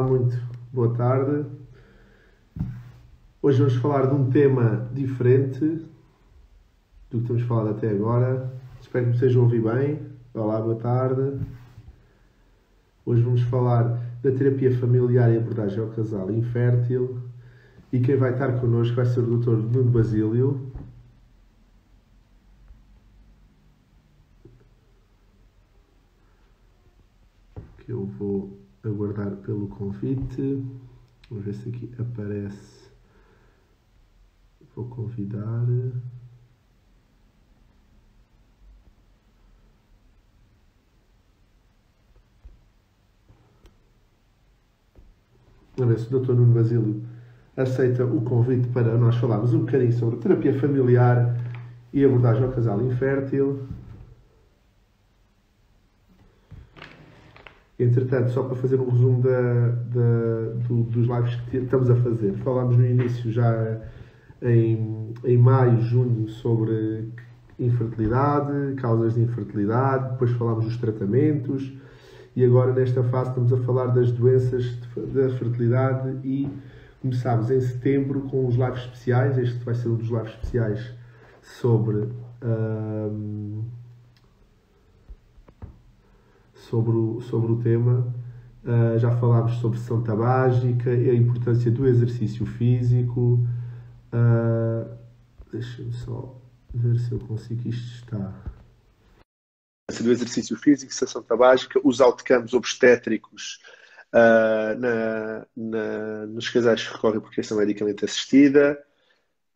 Olá, muito boa tarde. Hoje vamos falar de um tema diferente do que temos falado até agora. Espero que me estejam a ouvir bem. Olá, boa tarde. Hoje vamos falar da terapia familiar e abordagem ao casal infértil. E quem vai estar connosco vai ser o Dr. Nuno Basílio. Que eu vou aguardar pelo convite. Vamos ver se aqui aparece. Vou convidar. A ver se o Dr. Nuno Basílio aceita o convite para nós falarmos um bocadinho sobre terapia familiar e abordagem ao casal infértil. Entretanto, só para fazer um resumo da, da, do, dos lives que estamos a fazer, falámos no início já em, em maio, junho, sobre infertilidade, causas de infertilidade, depois falámos dos tratamentos e agora nesta fase estamos a falar das doenças da fertilidade e começámos em setembro com os lives especiais, este vai ser um dos lives especiais sobre. Um, sobre o, sobre o tema. Uh, já falámos sobre sessão tabágica a importância do exercício físico. Uh, Deixa-me só ver se eu consigo isto está. Do exercício físico, sessão tabágica, os outcomes obstétricos uh, na, na, nos casais que recorrem por questão medicamente assistida.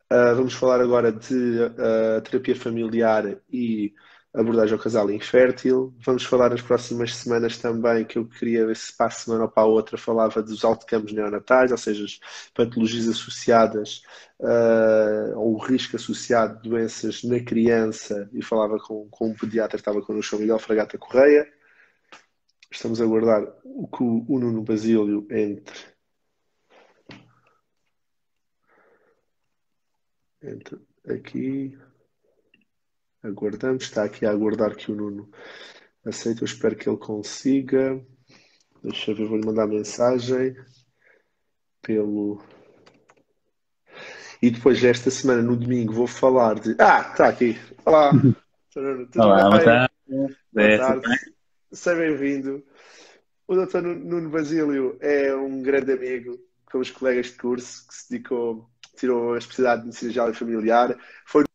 vamos falar agora de terapia familiar e abordagem ao casal infértil. Vamos falar nas próximas semanas também, que eu queria ver se para a semana ou para a outra falava dos outcomes neonatais, ou seja, patologias associadas uh, ou o risco associado de doenças na criança, e falava com, com um pediatra que estava connosco, o Miguel Fragata Correia. Estamos a aguardar o que o Nuno Basílio entre. Entre aqui. Aguardamos, está aqui a aguardar que o Nuno aceite. Eu espero que ele consiga. Deixa eu ver, vou-lhe mandar mensagem pelo. E depois, esta semana, no domingo, vou falar de. Ah, está aqui. Olá. Tudo Olá, boa tarde. Boa tarde. Seja bem-vindo. O Dr. Nuno Basílio é um grande amigo, os colegas de curso, que se dedicou, tirou a especialidade de medicina geral e familiar, foi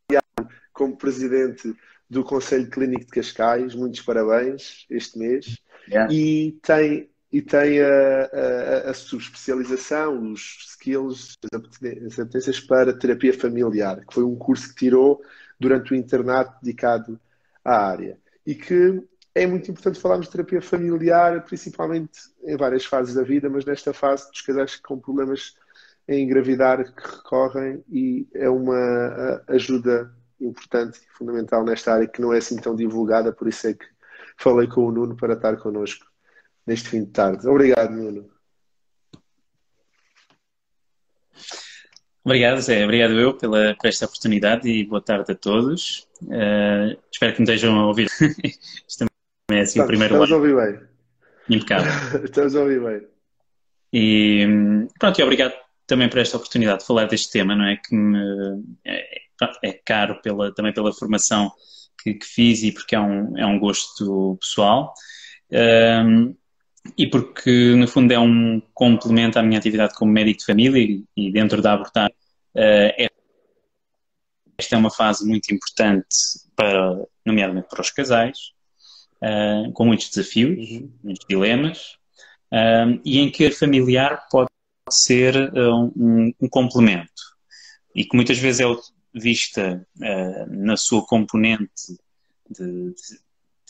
como presidente do Conselho Clínico de Cascais, muitos parabéns este mês, yeah. e tem, e tem a, a, a subespecialização, os skills, as apetências para terapia familiar, que foi um curso que tirou durante o internato dedicado à área. E que é muito importante falarmos de terapia familiar, principalmente em várias fases da vida, mas nesta fase dos casais com problemas em engravidar que recorrem e é uma ajuda importante e fundamental nesta área que não é assim tão divulgada, por isso é que falei com o Nuno para estar connosco neste fim de tarde. Obrigado, Nuno. Obrigado, Zé. Obrigado eu pela, por esta oportunidade e boa tarde a todos. Uh, espero que me estejam a ouvir. Isto também é assim estamos, o primeiro Estamos ano. a ouvir bem. Impecável. estamos a ouvir bem. E pronto, e obrigado também por esta oportunidade de falar deste tema, não é? Que me, é, é caro pela, também pela formação que, que, fiz e porque é um, é um gosto pessoal. Um, e porque, no fundo, é um complemento à minha atividade como médico de família e, dentro da abordagem. Uh, esta é uma fase muito importante, para, nomeadamente para os casais, uh, com muitos desafios, uhum. muitos dilemas, e em que a familiar pode ser um, um, complemento. E que muitas vezes é vista uh, na sua componente de, de,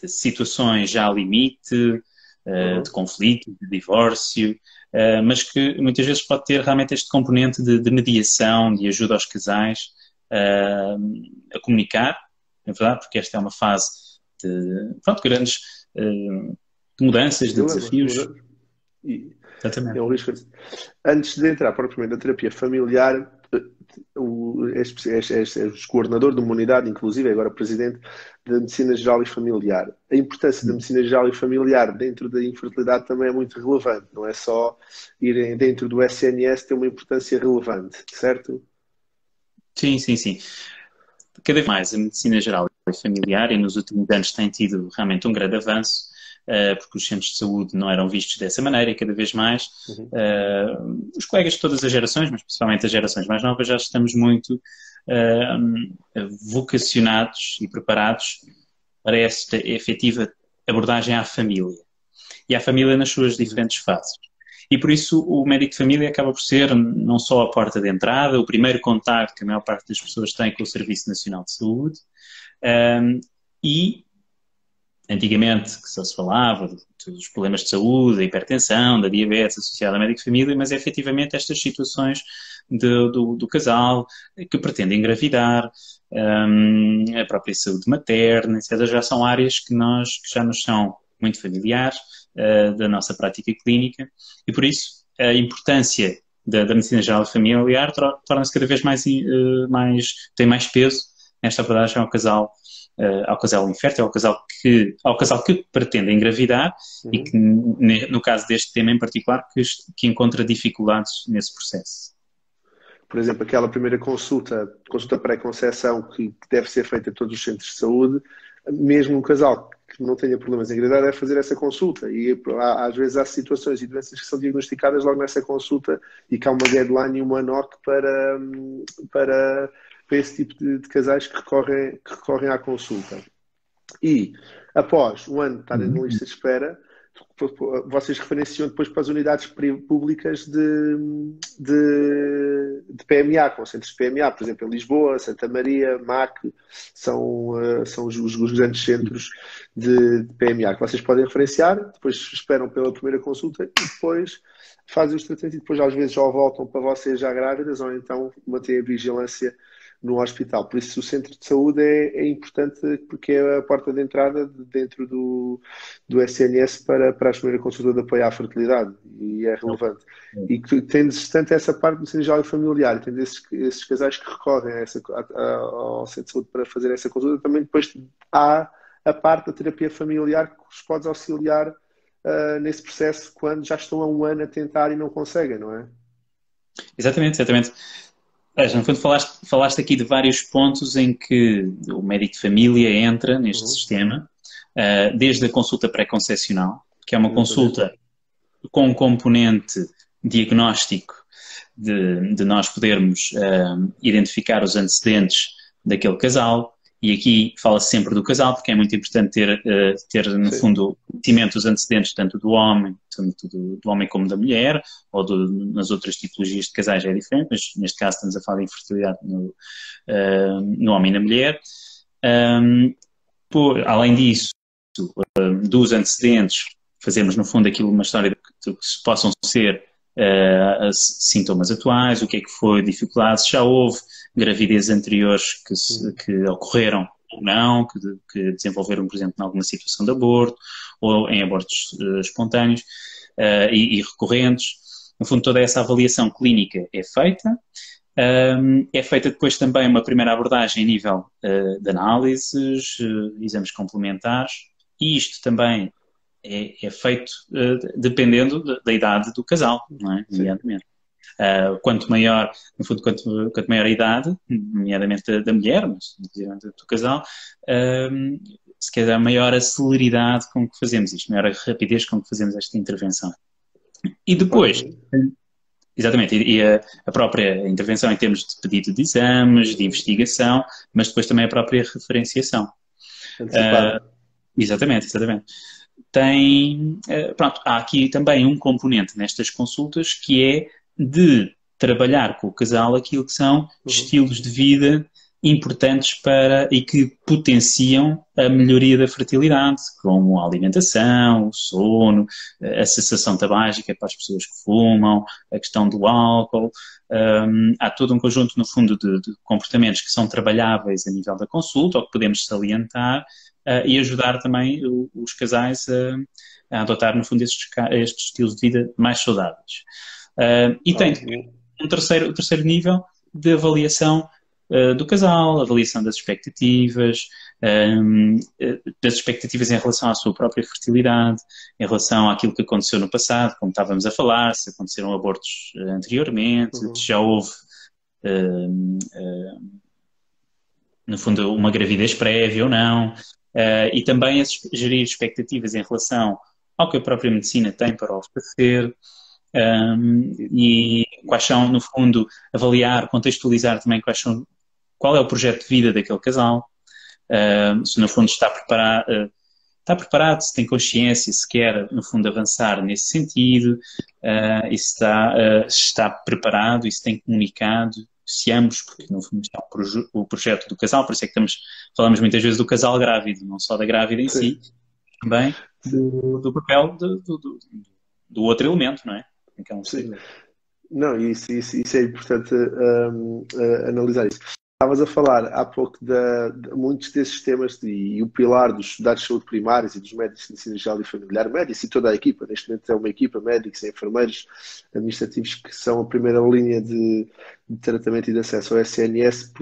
de, situações já limite, uh, de conflito, de divórcio, uh, mas que muitas vezes pode ter realmente este componente de, de mediação, de ajuda aos casais a comunicar, é verdade, porque esta é uma fase de pronto, grandes mudanças, de desafios. E, Exatamente. É um risco. Antes de entrar propriamente na terapia familiar, o, és coordenador de uma unidade, inclusive agora presidente da Medicina Geral e Familiar. A importância da Medicina Geral e Familiar dentro da infertilidade também é muito relevante, não é só ir dentro do SNS ter uma importância relevante, certo? Sim, sim, sim. Cada vez mais a Medicina Geral e Familiar, e nos últimos anos tem tido realmente um grande avanço, porque os centros de saúde não eram vistos dessa maneira e cada vez mais uhum. uh, os colegas de todas as gerações, mas principalmente as gerações mais novas, já estamos muito uh, vocacionados e preparados para esta efetiva abordagem à família. E à família nas suas diferentes fases. E por isso o médico de família acaba por ser não só a porta de entrada, o primeiro contato que a maior parte das pessoas tem com o Serviço Nacional de Saúde, um, e antigamente que só se falava dos problemas de saúde, da hipertensão, da diabetes associada ao médico de família, mas é efetivamente estas situações de, do, do, casal que pretende engravidar, um, a própria saúde materna, etc. Já são áreas que, nós, que já nos são muito familiares uh, da nossa prática clínica e por isso a importância da, da medicina geral familiar torna-se cada vez mais, uh, mais, tem mais peso nesta abordagem ao casal uh, ao casal infértil, ao casal que, ao casal que pretende engravidar uhum. e que, no caso deste tema em particular, que, que encontra dificuldades nesse processo. Por exemplo, aquela primeira consulta, consulta pré-conceição que deve ser feita em todos os centros de saúde, mesmo um casal que não tenha problemas em engravidar deve fazer essa consulta. E às vezes há situações e doenças que são diagnosticadas logo nessa consulta e que há uma guideline e uma NOC para, hum, para para esse tipo de, de casais que recorrem, que recorrem à consulta. E após um ano de estarem na uhum. lista de espera, vocês referenciam depois para as unidades públicas de, de, de, PMA, com centros de PMA, por exemplo, em Lisboa, Santa Maria, MAC, são, uh, são os, os, grandes centros de, de, PMA que vocês podem referenciar, depois esperam pela primeira consulta e depois fazem os tratamentos e depois às vezes já voltam para vocês já grávidas ou então mantêm a vigilância no hospital. Por isso, o centro de saúde é, é importante porque é a porta de entrada de dentro do, do SNS para, para a primeira consulta de apoio à fertilidade e é relevante. E que tendes tanto essa parte do sindical familiar, tendo esses, esses casais que recorrem a essa, a, a, ao centro de saúde para fazer essa consulta, também depois há a parte da terapia familiar que os pode auxiliar uh, nesse processo quando já estão há um ano a tentar e não conseguem, não é? Exatamente, exatamente. Veja, no fundo falaste, falaste aqui de vários pontos em que o médico de família entra neste uhum. sistema, uh, desde a consulta pré-concepcional, que é uma consulta com um componente diagnóstico de, de nós podermos uh, identificar os antecedentes daquele casal, e aqui fala-se sempre do casal, porque é muito importante ter, uh, ter no Sim. fundo, conhecimento dos antecedentes, tanto do homem, tanto do, do homem como da mulher, ou do, nas outras tipologias de casais é diferente, mas neste caso estamos a falar de infertilidade no, uh, no homem e na mulher. Um, por, além disso, uh, dos antecedentes, fazemos no fundo aquilo, uma história de que, que possam ser sintomas atuais, o que é que foi, dificuldades, já houve gravidez anteriores que, se, que ocorreram ou não, que, que, desenvolveram, por exemplo, em alguma situação de aborto ou em abortos uh, espontâneos uh, e, e, recorrentes. No fundo, toda essa avaliação clínica é feita. Um, é feita depois também uma primeira abordagem a nível uh, de análises, exames complementares, e isto também é, é feito dependendo da, da, idade do casal, não é? Evidentemente. Uh, quanto maior, no fundo, quanto, quanto maior a idade, nomeadamente da, da mulher, mas do casal, uh, se calhar maior a celeridade com que fazemos isto, maior a rapidez com que fazemos esta intervenção. E depois, exatamente, e a, a, própria intervenção em termos de pedido de exames, de investigação, mas depois também a própria referenciação. Uh, exatamente, exatamente. Tem, pronto, há aqui também um componente nestas consultas que é de trabalhar com o casal aquilo que são uhum. estilos de vida importantes para e que potenciam a melhoria da fertilidade, como a alimentação, o sono, a cessação tabágica para as pessoas que fumam, a questão do álcool. Um, há todo um conjunto, no fundo, de, de, comportamentos que são trabalháveis a nível da consulta ou que podemos salientar uh, e ajudar também o, os casais a, a, adotar, no fundo, estes, estes estilos de vida mais saudáveis. Uh, e tem um terceiro, terceiro nível de avaliação uh, do casal, avaliação das expectativas, um, das expectativas em relação à sua própria fertilidade, em relação àquilo que aconteceu no passado, como estávamos a falar, se aconteceram abortos anteriormente, uhum. se já houve no fundo, uma gravidez prévia ou não, uh, e também a gerir expectativas em relação ao que a própria medicina tem para oferecer, um, e quais são, no fundo, avaliar, contextualizar também quais são, qual é o projeto de vida daquele casal, uh, se no fundo está preparado, uh, está preparado, se tem consciência, se quer, no fundo, avançar nesse sentido, uh, e se está, está preparado e se tem comunicado se ambos, porque no fundo é o projeto do casal, por isso é que estamos, falamos muitas vezes do casal grávido, não só da grávida em Sim. si, também do, do papel do, do, do, outro elemento, não é? Então, Sim. Não, isso, isso, isso é importante um, analisar isso. Estavas a falar há pouco de, de muitos desses temas de, e o pilar dos dados de saúde primários e dos médicos de medicina geral e familiar, médicos e toda a equipa, neste momento é uma equipa, médicos e enfermeiros administrativos que são a primeira linha de, de tratamento e de acesso ao SNS,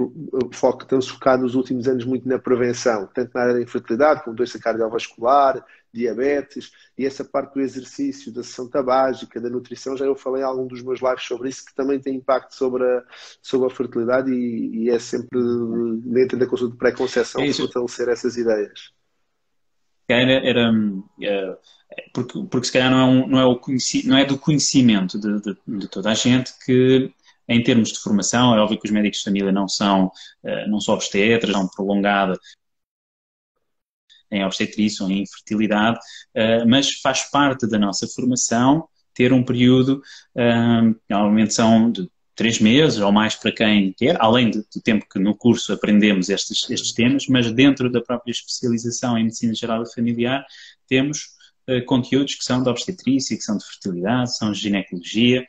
foco, estamos focados nos últimos anos muito na prevenção, tanto na área da infertilidade como doença cardiovascular, diabetes e essa parte do exercício, da sessão tabágica, da nutrição, já eu falei em algum dos meus lives sobre isso, que também tem impacto sobre a, sobre a fertilidade e, e é sempre dentro da consulta de pré-conceição é fortalecer essas ideias. Era, era, era, porque, porque se calhar não é, um, não é, o não é do conhecimento de, de, de toda a gente que em termos de formação, é óbvio que os médicos de família não são, eh, não são obstetras, são prolongada em obstetrícia ou em infertilidade, uh, mas faz parte da nossa formação ter um período, uh, normalmente são de três meses ou mais para quem quer, além do, tempo que no curso aprendemos estes, estes temas, mas dentro da própria especialização em medicina geral e familiar temos uh, conteúdos que são de obstetrícia, que são de fertilidade, são de ginecologia,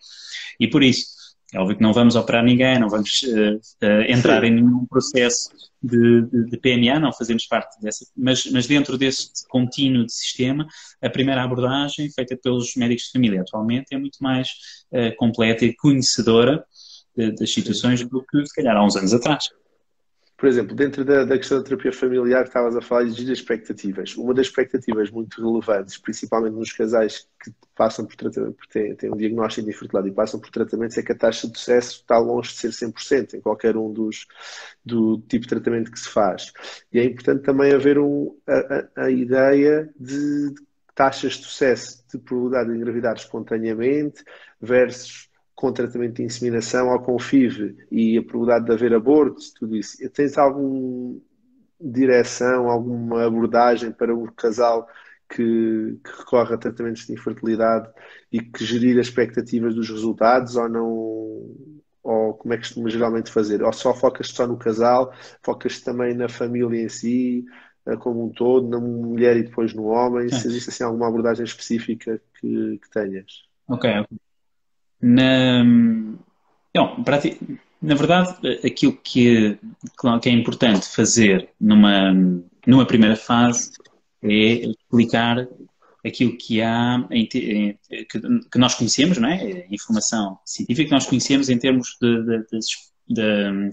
e por isso é óbvio que não vamos operar ninguém, não vamos uh, uh, entrar Sim. em nenhum processo de, de, de, PMA, não fazemos parte dessa, mas, mas dentro desse contínuo de sistema, a primeira abordagem feita pelos médicos de família atualmente é muito mais uh, completa e conhecedora das situações do que se calhar há uns anos atrás por exemplo, dentro da, da, questão da terapia familiar que estavas a falar, exigir expectativas. Uma das expectativas muito relevantes, principalmente nos casais que passam por tratamento, porque têm, têm um diagnóstico de infertilidade e passam por tratamentos, é que a taxa de sucesso está longe de ser 100% em qualquer um dos do tipo de tratamento que se faz. E é importante também haver um, a, a ideia de taxas de sucesso de probabilidade de engravidar espontaneamente versus com tratamento de inseminação ou com FIV e a probabilidade de haver abortos, tudo isso. Tens alguma direção, alguma abordagem para um casal que, que, recorre a tratamentos de infertilidade e que gerir as expectativas dos resultados ou não? Ou como é que costuma geralmente fazer? Ou só focas só no casal, focas também na família em si, eh, como um todo, na mulher e depois no homem? É. Se existe assim, alguma abordagem específica que, que tenhas? Ok, ok. Na, não, na verdade, aquilo que, que é importante fazer numa, numa primeira fase é explicar aquilo que há, que, nós conhecemos, não é? Informação científica que nós conhecemos em termos de, de, de, de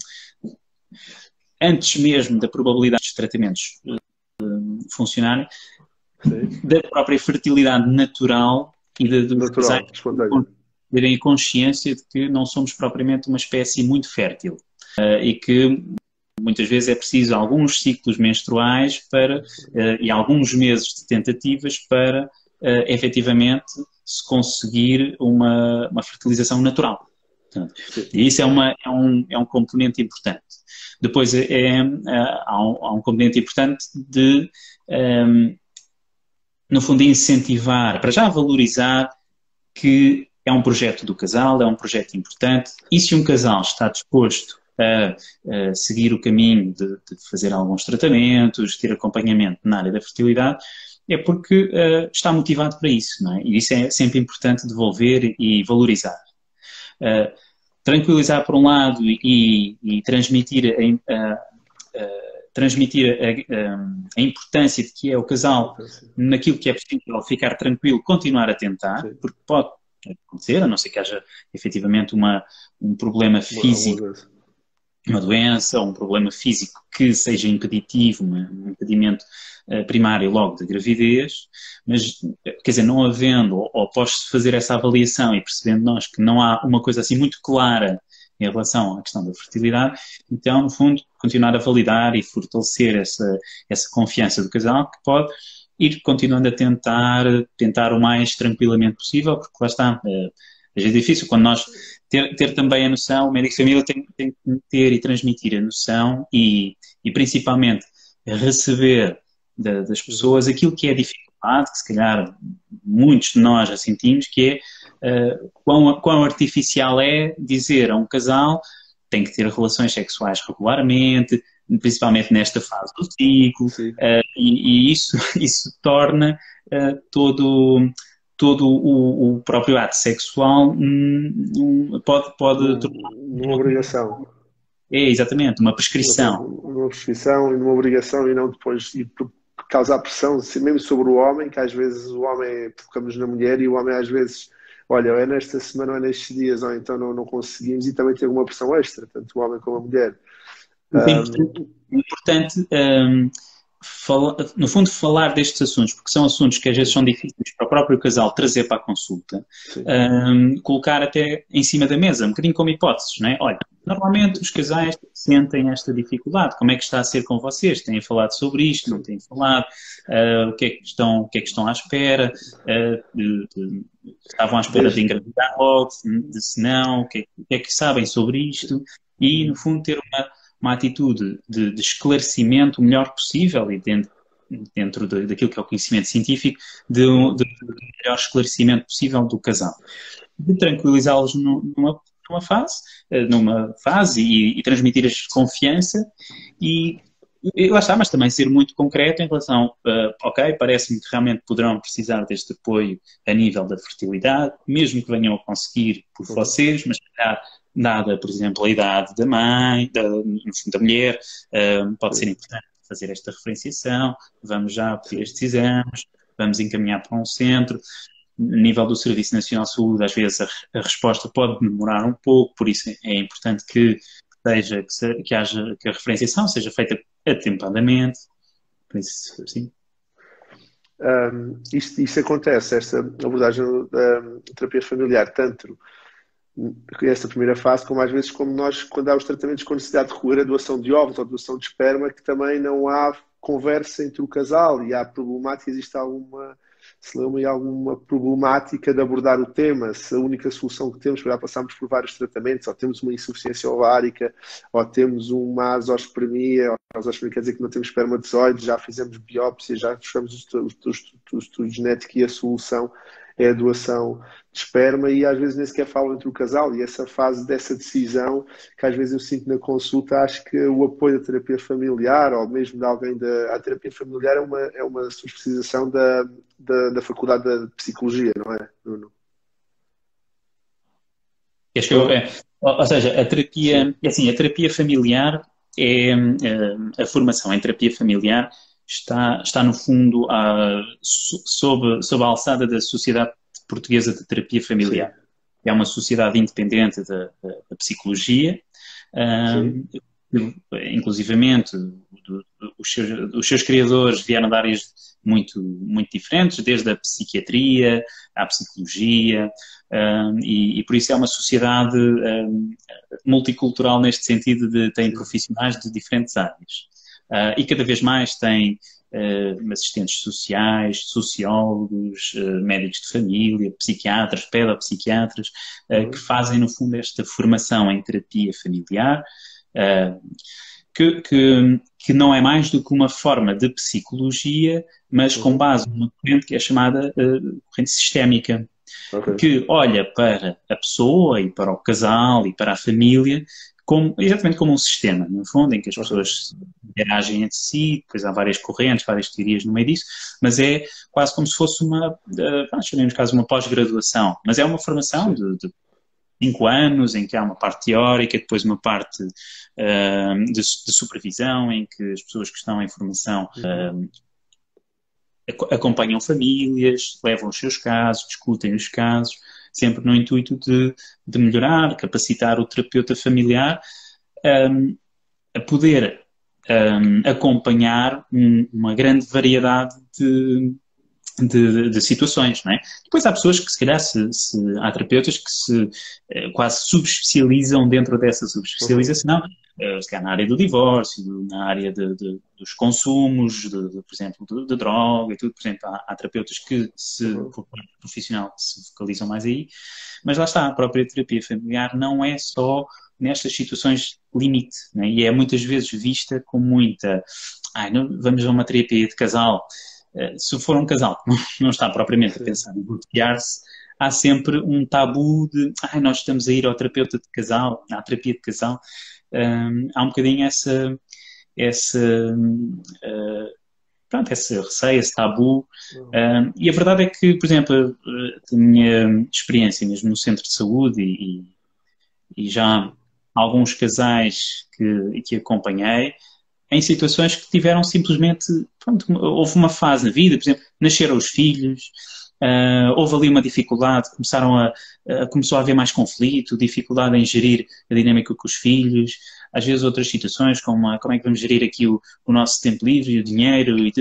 antes mesmo da probabilidade dos tratamentos eh, funcionarem, Sim. da própria fertilidade natural e de, dos natural, terem consciência de que não somos propriamente uma espécie muito fértil uh, e que muitas vezes é preciso alguns ciclos menstruais para, uh, e alguns meses de tentativas para uh, efetivamente se conseguir uma, uma fertilização natural. E isso é, uma, é, um, é um componente importante. Depois é, é há, um, há, um, componente importante de, um, no fundo, incentivar, para já valorizar que é um projeto do casal, é um projeto importante, e se um casal está disposto a, a seguir o caminho de, de, fazer alguns tratamentos, ter acompanhamento na área da fertilidade, é porque uh, está motivado para isso, não é? E isso é sempre importante devolver e valorizar. Uh, tranquilizar por um lado e, e transmitir a, a, transmitir a, importância de que é o casal naquilo que é possível ficar tranquilo, continuar a tentar, porque pode acontecer, a não ser que haja efetivamente uma, um problema físico uma doença ou um problema físico que seja impeditivo, um impedimento uh, primário logo da gravidez, mas, quer dizer, não havendo, ou, ou após fazer essa avaliação e percebendo nós que não há uma coisa assim muito clara em relação à questão da fertilidade, então, no fundo, continuar a validar e fortalecer essa, essa confiança do casal que pode ir continuando a tentar, tentar o mais tranquilamente possível, porque lá está, é, é difícil quando nós ter, ter também a noção, o médico de família tem, tem que ter e transmitir a noção e, e principalmente receber da, das pessoas aquilo que é dificuldade, que se calhar muitos de nós já sentimos, que é uh, quão, quão artificial é dizer a um casal tem que ter relações sexuais regularmente, principalmente nesta fase do ciclo, uh, e, e, isso, isso torna uh, todo, todo o, o, próprio ato sexual um, pode, pode tornar. Uma obrigação. É, exatamente, uma prescrição. Uma, prescrição e uma obrigação e não depois e causar pressão, mesmo sobre o homem, que às vezes o homem, focamos na mulher e o homem às vezes olha, é nesta semana ou é nestes dias, ou então não, não conseguimos, e também tem uma pressão extra, tanto o homem como a mulher. É importante, importante um, fala, no fundo, falar destes assuntos, porque são assuntos que às vezes são difíceis para o próprio casal trazer para a consulta, um, colocar até em cima da mesa, um bocadinho como hipóteses, não é? Olha, normalmente os casais sentem esta dificuldade, como é que está a ser com vocês? Têm falado sobre isto, não têm falado? Uh, o, que é que estão, o que é que estão à espera? Uh, de, de, estavam à espera de engravidar logo, de, se não, o que, é, o que é que sabem sobre isto? E, no fundo, ter uma uma atitude de, de esclarecimento o melhor possível e dentro, dentro de, daquilo que é o conhecimento científico, de, de, de melhor esclarecimento possível do casal. De tranquilizá-los numa, numa fase, eh, numa fase e, e transmitir-lhes confiança e e lá está, mas também ser muito concreto em relação, uh, ok, parece-me que realmente poderão precisar deste apoio a nível da fertilidade, mesmo que venham a conseguir por vocês, mas calhar dada, por exemplo, a idade da mãe, da, da mulher, uh, pode ser importante fazer esta referenciação, vamos já pedir estes exames, vamos encaminhar para um centro. A nível do Serviço Nacional de Saúde, às vezes a, a resposta pode demorar um pouco, por isso é importante que seja que, se, que haja que a referenciação seja feita atempadamente. Por isso, sim. Um, isto, isto acontece, esta abordagem da terapia familiar, tanto essa primeira fase, como às vezes como nós, quando há os tratamentos com necessidade de recolher a doação de óvulos ou doação de esperma, que também não há conversa entre o casal e há problemática, existe alguma se leu alguma problemática de abordar o tema, se a única solução que temos, já passamos por vários tratamentos, ou temos uma insuficiência ovárica, ou temos uma azospermia, azospermia quer dizer que não temos espermatozoides, já fizemos biópsia, já fechamos o estudo genético e a solução é a doação de esperma e às vezes nem sequer falam entre o casal e essa fase dessa decisão que às vezes eu sinto na consulta, acho que o apoio da terapia familiar ou mesmo de alguém da a terapia familiar é uma, é uma subespecialização da, da, da Faculdade de Psicologia, não é, Bruno? Acho que eu, é, ou seja, a terapia, é assim, a terapia familiar é, é a formação em terapia familiar está, está no fundo a, sob, sob a alçada da Sociedade Portuguesa de Terapia Familiar. Sim. É uma sociedade independente da, da, da psicologia, um, inclusivamente do, do, os, seus, os seus criadores vieram de áreas muito, muito diferentes, desde a psiquiatria à psicologia, um, e, e, por isso é uma sociedade um, multicultural neste sentido de tem profissionais de diferentes áreas. Uh, e cada vez mais tem uh, assistentes sociais, sociólogos, uh, médicos de família, psiquiatras, pedopsiquiatras, uhum. que fazem, no fundo, esta formação em terapia familiar, que, que, que, não é mais do que uma forma de psicologia, mas com uhum. base numa corrente que é chamada corrente sistémica. Okay. que olha para a pessoa e para o casal e para a família como, exatamente como um sistema, no fundo, em que as pessoas interagem entre si, depois há várias correntes, várias teorias no meio disso, mas é quase como se fosse uma, chamemos caso uma pós-graduação, mas é uma formação de, de cinco anos, em que há uma parte teórica, depois uma parte uh, de, de, supervisão, em que as pessoas que estão em formação uh, acompanham famílias, levam os seus casos, discutem os casos, sempre no intuito de, de melhorar, capacitar o terapeuta familiar um, a poder um, acompanhar um, uma grande variedade de, de, de, situações, não é? Depois há pessoas que, se calhar, se, se, há terapeutas que se eh, quase subespecializam dentro dessa subespecialização, uh, se calhar na área do divórcio, na área de, de, dos consumos, por exemplo, de, droga e tudo. Por exemplo, há, há terapeutas que, se, por parte profissional, se focalizam mais aí, mas lá está, a própria terapia familiar não é só nestas situações limite, né? e é muitas vezes vista com muita. Ai, não, vamos a uma terapia de casal. Uh, se for um casal que não, não está propriamente a pensar em bloquear-se, há sempre um tabu de ai, nós estamos a ir ao terapeuta de casal, à terapia de casal. Um, há um bocadinho essa, essa, uh, pronto, esse receio, esse tabu. Um, e a verdade é que, por exemplo, a minha experiência mesmo no centro de saúde e, e já alguns casais que, que acompanhei em situações que tiveram simplesmente, pronto, houve uma fase na vida, por exemplo, nasceram os filhos, uh, houve ali uma dificuldade, começaram a, uh, começou a haver mais conflito, dificuldade em gerir a dinâmica com os filhos, às vezes outras situações, como a, como é que vamos gerir aqui o, o nosso tempo livre, o dinheiro, e,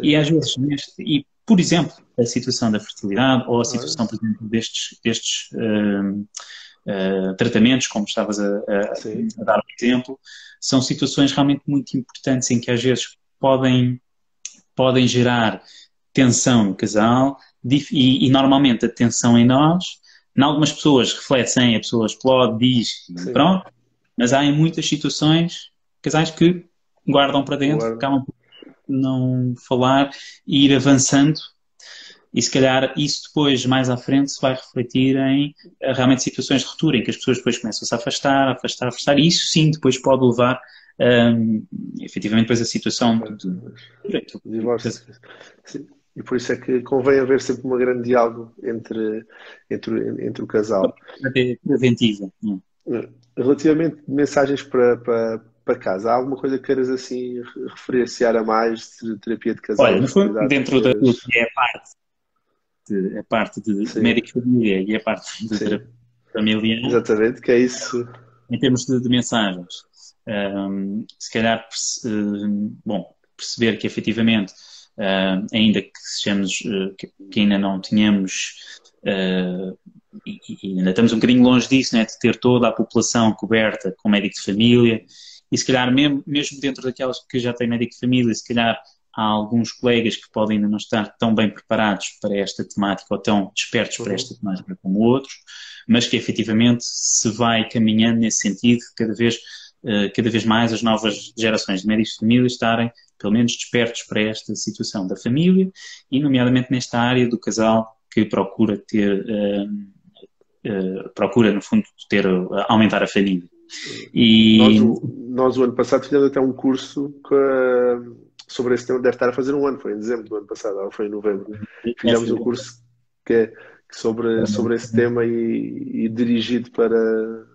e às vezes, e por exemplo, a situação da fertilidade ou a situação, por exemplo, destes, destes uh, uh, tratamentos, como estavas a, a, a dar o exemplo, são situações realmente muito importantes em que às vezes podem, podem gerar tensão no casal e, e normalmente a tensão em nós, em algumas pessoas refletem, a pessoa explode, diz Sim. pronto, mas há em muitas situações casais que guardam para dentro, Guarda. acabam por não falar e ir avançando e se calhar isso depois, mais à frente, se vai refletir em eh, realmente situações de ruptura, em que as pessoas depois começam-se a afastar, a afastar, a afastar, e isso sim depois pode levar um, efetivamente depois a situação de, de, divórcio. E por isso é que convém haver sempre uma grande diálogo entre, entre, entre o casal. Preventiva. É? Relativamente mensagens para, para, para casa, há alguma coisa que queiras assim referenciar a mais de terapia de casal? Olha, dentro da que é a parte a parte de Sim. médico família e a parte de Sim. família. Exatamente, que é isso. Em termos de, de mensagens, um, se calhar, um, bom, perceber que efetivamente, uh, ainda que sejamos, uh, que, que, ainda não tínhamos, uh, e, e, ainda estamos um bocadinho longe disso, né, de ter toda a população coberta com médico de família, e se calhar mesmo, mesmo dentro daquelas que já têm médico de família, se calhar há alguns colegas que podem ainda não estar tão bem preparados para esta temática ou tão despertos para esta temática como outros, mas que efetivamente se vai caminhando nesse sentido, cada vez, cada vez mais as novas gerações de médicos de família estarem pelo menos despertos para esta situação da família e nomeadamente nesta área do casal que procura ter, uh, uh, procura no fundo ter, aumentar a família. E... Nós, nós, o ano passado fizemos até um curso a sobre esse tema, deve estar a fazer um ano, foi em dezembro do ano passado, ou foi em novembro. Fizemos um curso que é sobre, sobre esse tema e, e dirigido para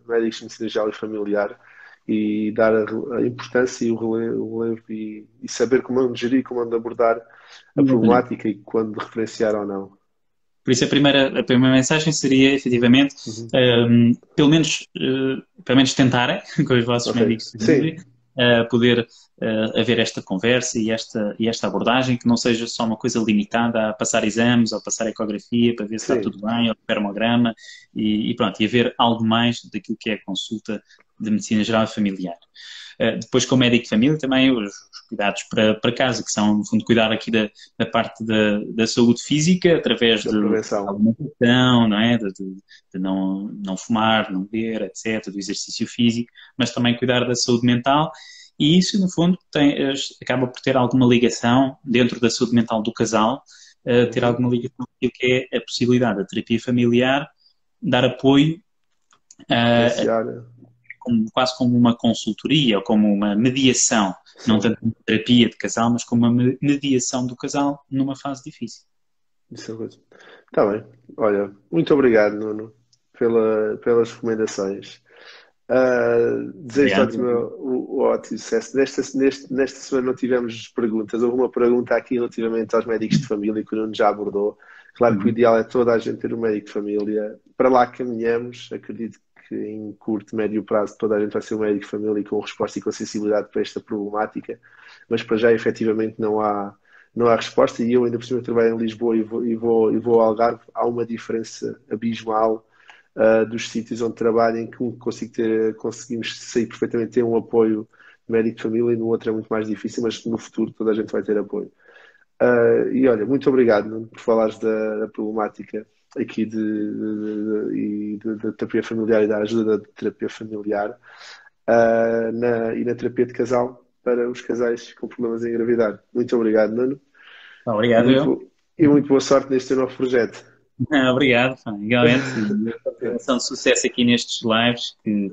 médicos de medicina geral e familiar e dar a, importância e o relevo, o relevo e, e, saber como gerir, como abordar a problemática e quando referenciar ou não. Por isso a primeira, a primeira mensagem seria efetivamente uhum. um, pelo, menos, uh, pelo menos tentarem com os vossos okay. médicos de uh, poder uh, haver esta conversa e esta, e esta abordagem, que não seja só uma coisa limitada a passar exames ou passar ecografia para ver se Sim. está tudo bem, ou permograma, e, e, pronto, e haver algo mais daquilo que é a consulta de medicina geral e familiar. Uh, depois, com o médico de família, também os, os, cuidados para, para casa, que são, no fundo, cuidar aqui da, da parte da, da saúde física, através da de alimentação, não é? De, de, de, não, não fumar, não beber, etc., do exercício físico, mas também cuidar da saúde mental e isso, no fundo, tem, acaba por ter alguma ligação dentro da saúde mental do casal, uh, ter uhum. alguma ligação com que é a possibilidade da terapia familiar, dar apoio, uh, como, quase como uma consultoria ou como uma mediação, Sim. não tanto uma terapia de casal, mas como uma mediação do casal numa fase difícil. Isso é coisa. Está bem. Olha, muito obrigado, Nuno, pela, pelas recomendações. Uh, desejo ótimo, o, o ótimo sucesso. Nesta, neste, nesta semana não tivemos perguntas. Houve uma pergunta aqui relativamente aos médicos de família que o Nuno já abordou. Claro que o uhum. ideal é toda a gente ter um médico de família. Para lá caminhamos. Acredito que em curto, médio prazo toda a gente vai ser um médico família com resposta e com sensibilidade para esta problemática, mas para já efetivamente não há, não há resposta. E eu ainda por cima trabalho em Lisboa e vou, e vou, e vou ao Algarve, há uma diferença abismal uh, dos sítios onde trabalho em que um consigo ter, conseguimos sair perfeitamente ter um apoio médico de família e no outro é muito mais difícil, mas no futuro toda a gente vai ter apoio. Uh, e olha, muito obrigado por falares da, da problemática aqui de, de, de, de, terapia familiar e da ajuda da terapia familiar uh, na, e na terapia de casal para os casais com problemas em engravidar. Muito obrigado, Nuno. Obrigado, e muito, e muito boa sorte neste teu novo projeto. Obrigado, igualmente. Continuação de sucesso aqui nestes lives que,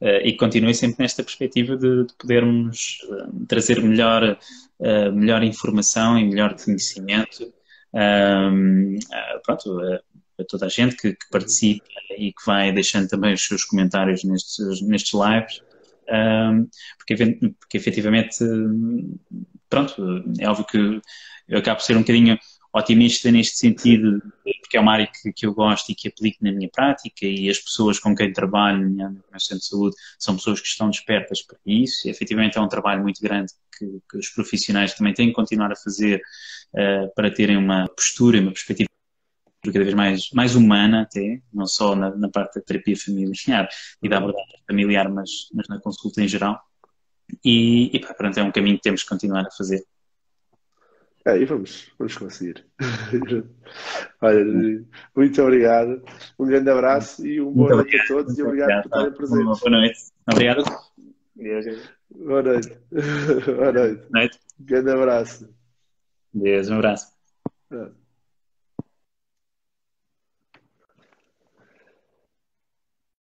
uh, e continue sempre nesta perspectiva de, de podermos uh, trazer melhor, uh, melhor informação e melhor conhecimento pronto, a, toda a gente que, que, participa e que vai deixando também os seus comentários nestes, nestes lives. porque, porque efetivamente, pronto, é óbvio que eu acabo por ser um bocadinho otimista neste sentido, porque é uma área que, que eu gosto e que aplico na minha prática e as pessoas com quem trabalho no meu centro de saúde são pessoas que estão despertas para isso e efetivamente é um trabalho muito grande que, que os profissionais também têm que continuar a fazer uh, para terem uma postura e uma perspectiva cada vez mais, mais humana até, não só na, na parte da terapia familiar e da abordagem familiar, mas, mas na consulta em geral. E, e pá, pronto, é um caminho que temos que continuar a fazer. É, e vamos, vamos conseguir. Olha, muito obrigado, um grande abraço e um bom noite a todos e obrigado, por estarem presentes. Boa noite. Obrigado. Boa noite. Boa noite. noite. Grande abraço. Deus, um abraço.